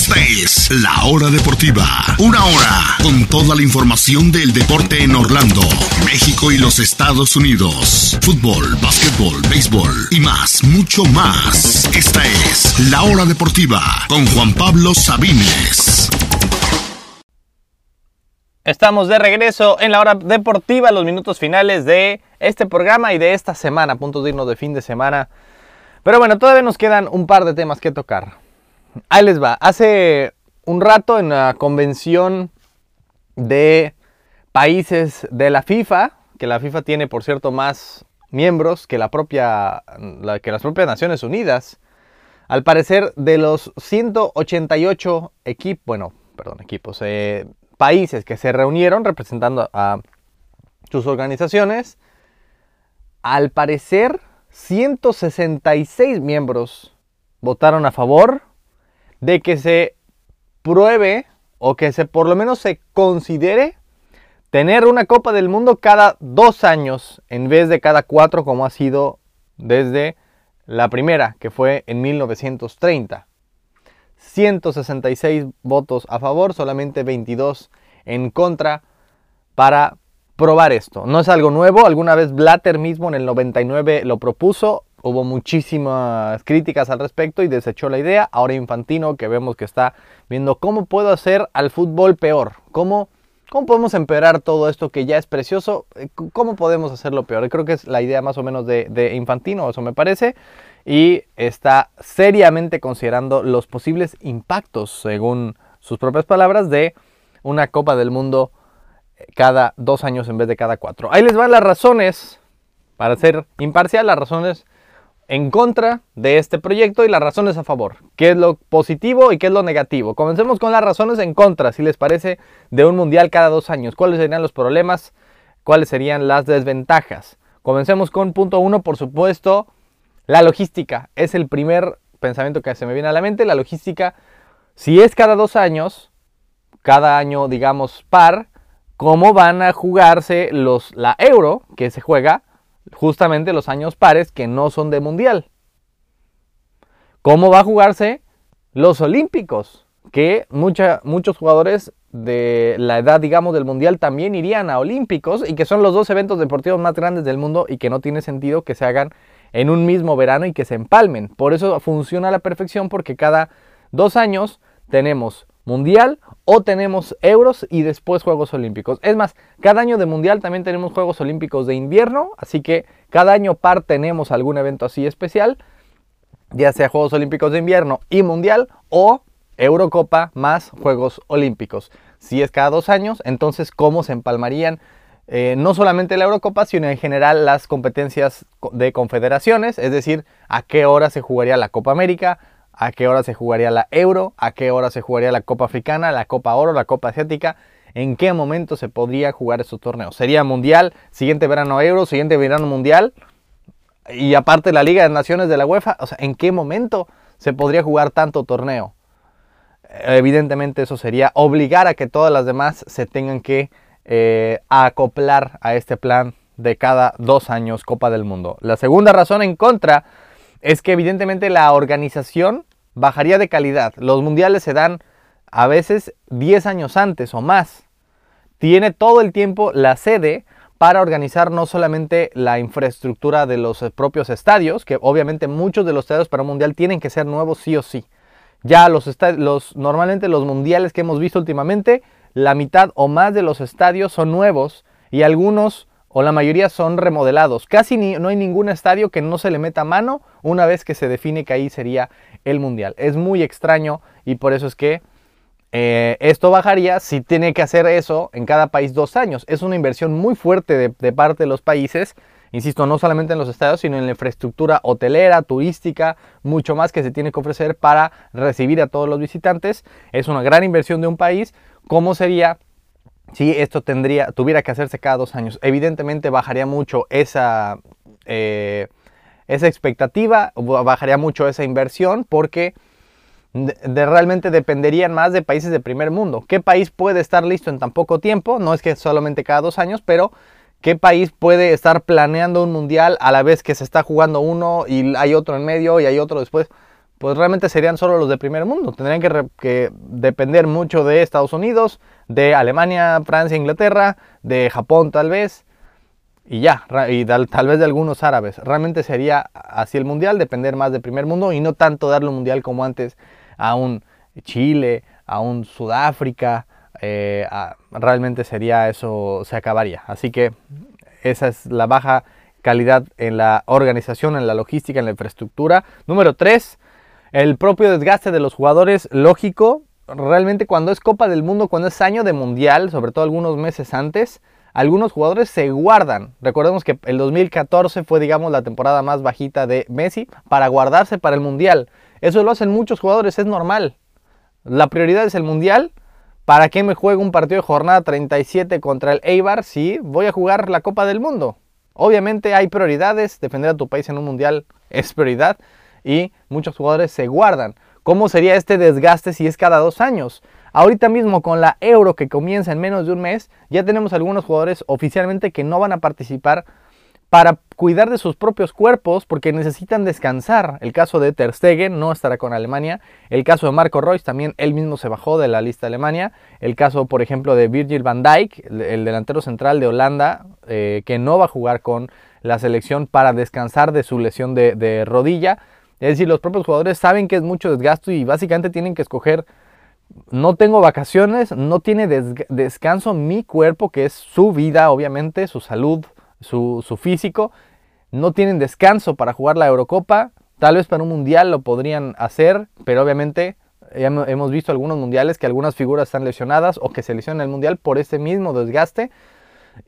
Esta es La Hora Deportiva. Una hora con toda la información del deporte en Orlando, México y los Estados Unidos. Fútbol, básquetbol, béisbol y más, mucho más. Esta es La Hora Deportiva con Juan Pablo Sabines. Estamos de regreso en la hora deportiva, los minutos finales de este programa y de esta semana, puntos dignos de fin de semana. Pero bueno, todavía nos quedan un par de temas que tocar. Ahí les va. Hace un rato en la convención de países de la FIFA, que la FIFA tiene por cierto más miembros que, la propia, que las propias Naciones Unidas, al parecer de los 188 equipos, bueno, perdón, equipos, eh, países que se reunieron representando a sus organizaciones, al parecer 166 miembros votaron a favor de que se pruebe o que se por lo menos se considere tener una Copa del Mundo cada dos años en vez de cada cuatro como ha sido desde la primera, que fue en 1930. 166 votos a favor, solamente 22 en contra para probar esto. No es algo nuevo, alguna vez Blatter mismo en el 99 lo propuso, hubo muchísimas críticas al respecto y desechó la idea. Ahora Infantino, que vemos que está viendo cómo puedo hacer al fútbol peor, cómo, cómo podemos empeorar todo esto que ya es precioso, eh, cómo podemos hacerlo peor. Creo que es la idea más o menos de, de Infantino, eso me parece y está seriamente considerando los posibles impactos, según sus propias palabras, de una Copa del Mundo cada dos años en vez de cada cuatro. Ahí les van las razones, para ser imparcial, las razones en contra de este proyecto y las razones a favor. ¿Qué es lo positivo y qué es lo negativo? Comencemos con las razones en contra, si les parece, de un mundial cada dos años. ¿Cuáles serían los problemas? ¿Cuáles serían las desventajas? Comencemos con punto uno, por supuesto, la logística es el primer pensamiento que se me viene a la mente. La logística, si es cada dos años, cada año digamos par, ¿cómo van a jugarse los, la euro que se juega justamente los años pares que no son de mundial? ¿Cómo va a jugarse los olímpicos? Que muchos jugadores de la edad, digamos, del mundial también irían a olímpicos y que son los dos eventos deportivos más grandes del mundo y que no tiene sentido que se hagan en un mismo verano y que se empalmen. Por eso funciona a la perfección porque cada dos años tenemos mundial o tenemos euros y después Juegos Olímpicos. Es más, cada año de mundial también tenemos Juegos Olímpicos de invierno, así que cada año par tenemos algún evento así especial, ya sea Juegos Olímpicos de invierno y mundial o Eurocopa más Juegos Olímpicos. Si es cada dos años, entonces ¿cómo se empalmarían eh, no solamente la Eurocopa, sino en general las competencias de confederaciones, es decir, a qué hora se jugaría la Copa América, a qué hora se jugaría la Euro, a qué hora se jugaría la Copa Africana, la Copa Oro, la Copa Asiática, en qué momento se podría jugar esos torneos. ¿Sería Mundial, siguiente verano Euro, siguiente verano Mundial? Y aparte la Liga de Naciones de la UEFA, o sea, ¿en qué momento se podría jugar tanto torneo? Evidentemente eso sería obligar a que todas las demás se tengan que eh, acoplar a este plan de cada dos años Copa del Mundo. La segunda razón en contra es que evidentemente la organización bajaría de calidad. Los mundiales se dan a veces 10 años antes o más. Tiene todo el tiempo la sede para organizar no solamente la infraestructura de los propios estadios, que obviamente muchos de los estadios para un mundial tienen que ser nuevos sí o sí. Ya los, los normalmente los mundiales que hemos visto últimamente la mitad o más de los estadios son nuevos y algunos o la mayoría son remodelados. Casi no hay ningún estadio que no se le meta mano una vez que se define que ahí sería el mundial. Es muy extraño y por eso es que eh, esto bajaría si tiene que hacer eso en cada país dos años. Es una inversión muy fuerte de, de parte de los países. Insisto, no solamente en los estadios, sino en la infraestructura hotelera, turística, mucho más que se tiene que ofrecer para recibir a todos los visitantes. Es una gran inversión de un país, ¿Cómo sería si esto tendría, tuviera que hacerse cada dos años? Evidentemente bajaría mucho esa, eh, esa expectativa, bajaría mucho esa inversión porque de, realmente dependerían más de países de primer mundo. ¿Qué país puede estar listo en tan poco tiempo? No es que solamente cada dos años, pero ¿qué país puede estar planeando un mundial a la vez que se está jugando uno y hay otro en medio y hay otro después? Pues realmente serían solo los de primer mundo. Tendrían que, depender mucho de Estados Unidos, de Alemania, Francia, Inglaterra, de Japón tal vez, y ya, y tal, tal, vez de algunos árabes. Realmente sería así el mundial, depender más de primer mundo y no tanto darle un mundial como antes a un Chile, a un Sudáfrica. Eh, realmente sería eso, se acabaría. Así que esa es la baja calidad en la organización, en la logística, en la infraestructura. Número 3, el propio desgaste de los jugadores, lógico. Realmente cuando es Copa del Mundo, cuando es año de Mundial, sobre todo algunos meses antes, algunos jugadores se guardan. Recordemos que el 2014 fue, digamos, la temporada más bajita de Messi para guardarse para el Mundial. Eso lo hacen muchos jugadores, es normal. La prioridad es el Mundial. ¿Para qué me juego un partido de jornada 37 contra el Eibar si voy a jugar la Copa del Mundo? Obviamente hay prioridades, defender a tu país en un Mundial es prioridad y muchos jugadores se guardan. ¿Cómo sería este desgaste si es cada dos años? Ahorita mismo con la Euro que comienza en menos de un mes, ya tenemos algunos jugadores oficialmente que no van a participar para cuidar de sus propios cuerpos porque necesitan descansar. El caso de Ter Stegen no estará con Alemania. El caso de Marco Reus también él mismo se bajó de la lista de Alemania. El caso, por ejemplo, de Virgil van Dijk, el delantero central de Holanda, eh, que no va a jugar con la selección para descansar de su lesión de rodilla. Es decir, los propios jugadores saben que es mucho desgasto y básicamente tienen que escoger, no tengo vacaciones, no tiene descanso mi cuerpo, que es su vida, obviamente, su salud, su, físico, no tienen descanso para jugar la Eurocopa, tal vez para un mundial lo podrían hacer, pero obviamente hemos visto algunos mundiales que algunas figuras están lesionadas o que se lesionan el mundial por ese mismo desgaste.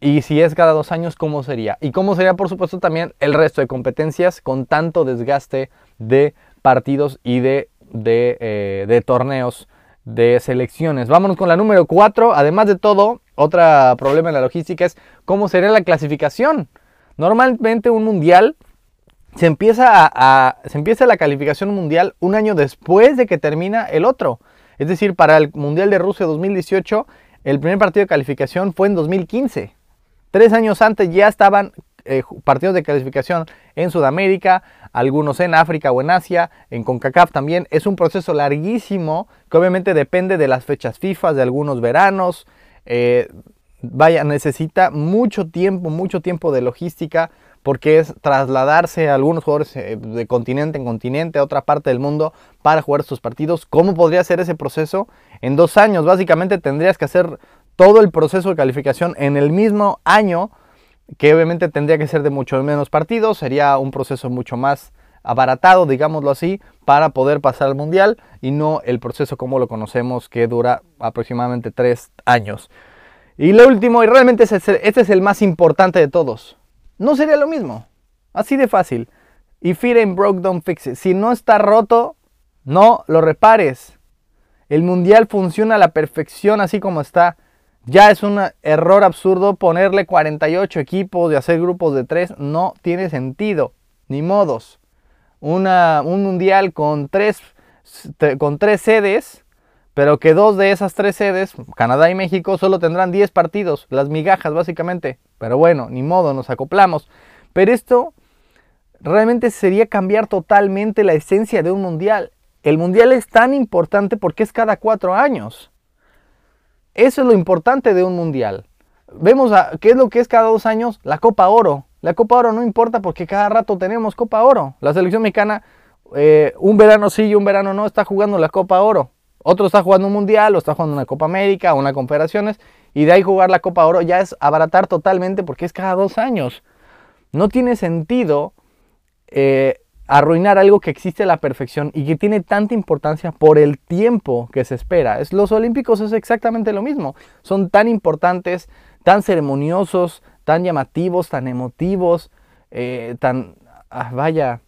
Y si es cada dos años, ¿cómo sería? Y cómo sería, por supuesto, también el resto de competencias con tanto desgaste de partidos y de, de, eh, torneos de selecciones. Vámonos con la número 4. Además de todo, otro problema en la logística es cómo sería la clasificación. Normalmente un mundial se empieza, a, se empieza la calificación mundial un año después de que termina el otro. Es decir, para el Mundial de Rusia 2018, el primer partido de calificación fue en 2015. Tres años antes ya estaban eh, partidos de calificación en Sudamérica, algunos en África o en Asia, en CONCACAF también. Es un proceso larguísimo que obviamente depende de las fechas FIFA, de algunos veranos. Eh, vaya, necesita mucho tiempo, mucho tiempo de logística porque es trasladarse a algunos jugadores eh, de continente en continente a otra parte del mundo para jugar sus partidos. ¿Cómo podría ser ese proceso? En dos años, básicamente tendrías que hacer todo el proceso de calificación en el mismo año, que obviamente tendría que ser de mucho menos partidos, sería un proceso mucho más abaratado, digámoslo así, para poder pasar al mundial y no el proceso como lo conocemos que dura aproximadamente tres años. Y lo último, y realmente este es el más importante de todos, no sería lo mismo, así de fácil. If it ain't broke, don't fix it. Si no está roto, no lo repares. El mundial funciona a la perfección así como está. Ya es un error absurdo ponerle 48 equipos y hacer grupos de 3. No tiene sentido, ni modos. un mundial con tres, con tres sedes, pero que dos de esas tres sedes, Canadá y México, solo tendrán 10 partidos, las migajas básicamente. Pero bueno, ni modo, nos acoplamos. Pero esto realmente sería cambiar totalmente la esencia de un mundial. El mundial es tan importante porque es cada cuatro años. Eso es lo importante de un mundial. Vemos qué es lo que es cada dos años la Copa Oro. La Copa Oro no importa porque cada rato tenemos Copa Oro. La selección mexicana, eh, un verano sí y un verano no, está jugando la Copa Oro. Otro está jugando un mundial o está jugando una Copa América o una Confederaciones. Y de ahí jugar la Copa Oro ya es abaratar totalmente porque es cada dos años. No tiene sentido eh, arruinar algo que existe a la perfección y que tiene tanta importancia por el tiempo que se espera. Es, los Olímpicos es exactamente lo mismo. Son tan importantes, tan ceremoniosos, tan llamativos, tan emotivos, eh, tan, ah, vaya,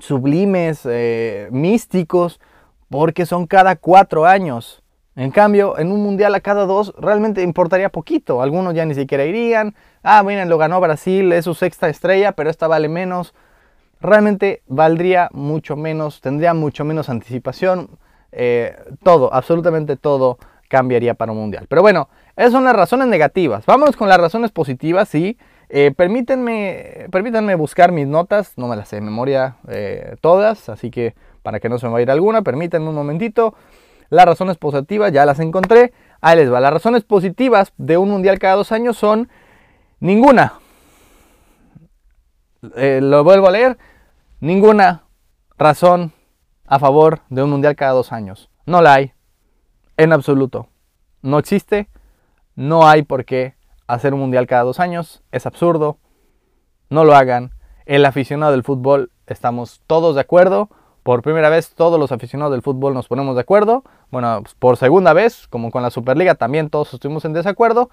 sublimes, eh, místicos, porque son cada cuatro años. En cambio, en un mundial a cada dos realmente importaría poquito. Algunos ya ni siquiera irían. Ah, miren, lo ganó Brasil, es su sexta estrella, pero esta vale menos realmente valdría mucho menos, tendría mucho menos anticipación, eh, todo, absolutamente todo cambiaría para un mundial. Pero bueno, esas son las razones negativas. Vamos con las razones positivas, sí. Eh, permítanme, permítanme buscar mis notas, no me las sé de memoria eh, todas, así que para que no se me vaya alguna, permítanme un momentito. Las razones positivas ya las encontré. Ahí les va. Las razones positivas de un mundial cada dos años son ninguna. Lo vuelvo a leer. Ninguna razón a favor de un mundial cada dos años. No la hay. En absoluto. No existe. No hay por qué hacer un mundial cada dos años. Es absurdo. No lo hagan. El aficionado del fútbol estamos todos de acuerdo. Por primera vez todos los aficionados del fútbol nos ponemos de acuerdo. Bueno, por segunda vez, como con la Superliga, también todos estuvimos en desacuerdo.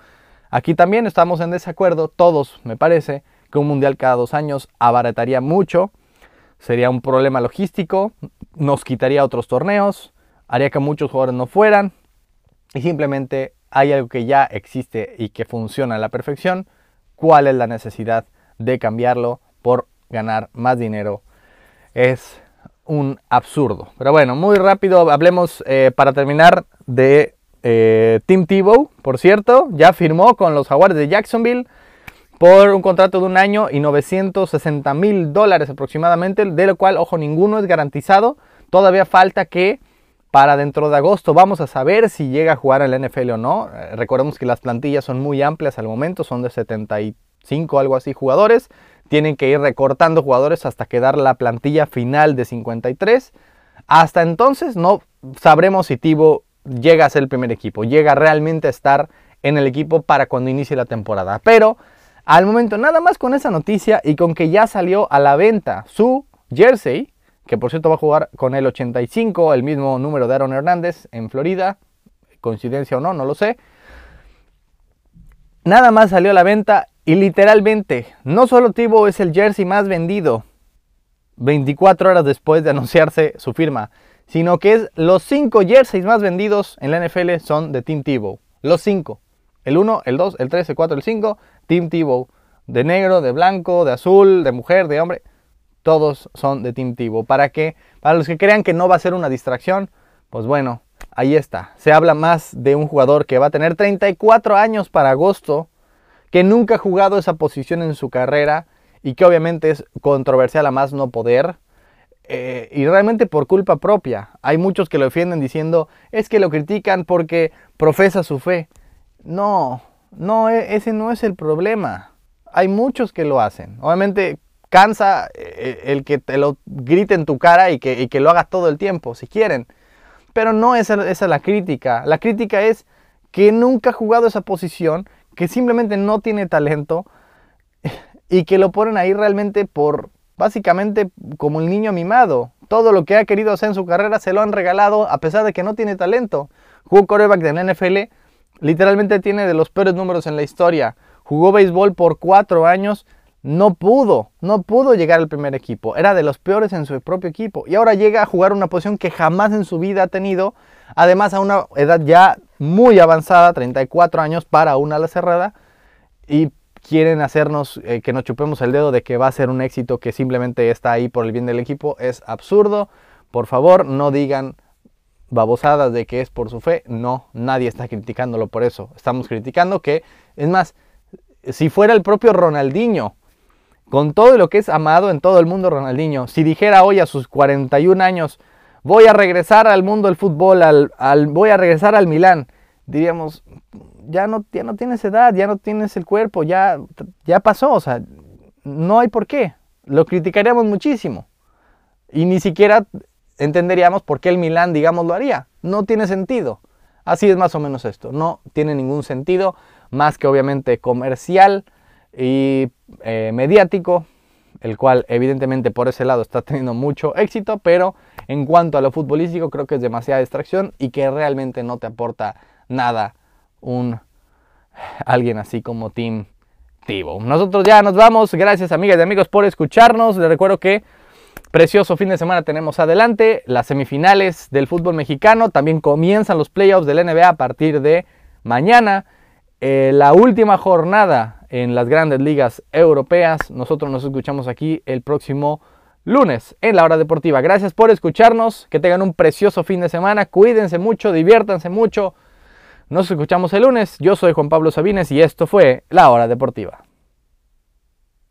Aquí también estamos en desacuerdo, todos, me parece, que un mundial cada dos años abarataría mucho. Sería un problema logístico, nos quitaría otros torneos, haría que muchos jugadores no fueran. Y simplemente hay algo que ya existe y que funciona a la perfección. ¿Cuál es la necesidad de cambiarlo por ganar más dinero? Es un absurdo. Pero bueno, muy rápido hablemos eh, para terminar de eh, Tim Tebow, por cierto, ya firmó con los Jaguares de Jacksonville por un contrato de un año y 960 mil dólares aproximadamente, de lo cual, ojo, ninguno es garantizado. Todavía falta que para dentro de agosto vamos a saber si llega a jugar en la NFL o no. Eh, recordemos que las plantillas son muy amplias al momento, son de 75 algo así jugadores tienen que ir recortando jugadores hasta quedar la plantilla final de 53. Hasta entonces no sabremos si Tibo llega a ser el primer equipo, llega realmente a estar en el equipo para cuando inicie la temporada. Pero al momento, nada más con esa noticia y con que ya salió a la venta su jersey, que por cierto va a jugar con el 85, el mismo número de Aaron Hernández en Florida, coincidencia o no, no lo sé. Nada más salió a la venta y literalmente, no solo Tibo es el jersey más vendido 24 horas después de anunciarse su firma, sino que es los 5 jerseys más vendidos en la NFL son de Team Tebow. Los 5. El 1, el 2, el 3, el 4, el 5, Team Tebow. De negro, de blanco, de azul, de mujer, de hombre. Todos son de Team Tebow. ¿Para qué? Para los que crean que no va a ser una distracción, pues bueno, ahí está. Se habla más de un jugador que va a tener 34 años para agosto que nunca ha jugado esa posición en su carrera y que obviamente es controversial a más no poder. Eh, y realmente por culpa propia. Hay muchos que lo defienden diciendo, es que lo critican porque profesa su fe. No, no, e, ese no es el problema. Hay muchos que lo hacen. Obviamente cansa eh, el que te lo grite en tu cara y que, que lo hagas todo el tiempo, si quieren. Pero no esa, esa es la crítica. La crítica es que nunca ha jugado esa posición que simplemente no tiene talento y que lo ponen ahí realmente por básicamente como el niño mimado. Todo lo que ha querido hacer en su carrera se lo han regalado a pesar de que no tiene talento. Jugó coreback de la NFL, literalmente tiene de los peores números en la historia. Jugó béisbol por cuatro años, no pudo, no pudo llegar al primer equipo. Era de los peores en su propio equipo. Y ahora llega a jugar una posición que jamás en su vida ha tenido. Además a una edad ya muy avanzada, 34 años para una ala cerrada, y quieren hacernos eh, que nos chupemos el dedo de que va a ser un éxito que simplemente está ahí por el bien del equipo. Es absurdo. Por favor, no digan babosadas de que es por su fe. No, nadie está criticándolo por eso. Estamos criticando que, es más, si fuera el propio Ronaldinho, con todo lo que es amado en todo el mundo Ronaldinho, si dijera hoy a sus 41 años, voy a regresar al mundo del fútbol, al, voy a regresar al Milán, diríamos, ya no, ya no tienes edad, ya no tienes el cuerpo, ya, ya pasó, o sea, no hay por qué. Lo criticaríamos muchísimo. Y ni siquiera entenderíamos por qué el Milán, digamos, lo haría. No tiene sentido. Así es más o menos esto. No tiene ningún sentido, más que obviamente comercial y eh, mediático, el cual evidentemente por ese lado está teniendo mucho éxito, pero en cuanto a lo futbolístico creo que es demasiada distracción y que realmente no te aporta nada un alguien así como Tim Tivo. Nosotros ya nos vamos, gracias amigas y amigos por escucharnos, les recuerdo que precioso fin de semana tenemos adelante, las semifinales del fútbol mexicano, también comienzan los playoffs del NBA a partir de mañana, eh, la última jornada en las grandes ligas europeas. Nosotros nos escuchamos aquí el próximo lunes en la hora deportiva. Gracias por escucharnos, que tengan un precioso fin de semana, cuídense mucho, diviértanse mucho. Nos escuchamos el lunes. Yo soy Juan Pablo Sabines y esto fue La Hora Deportiva.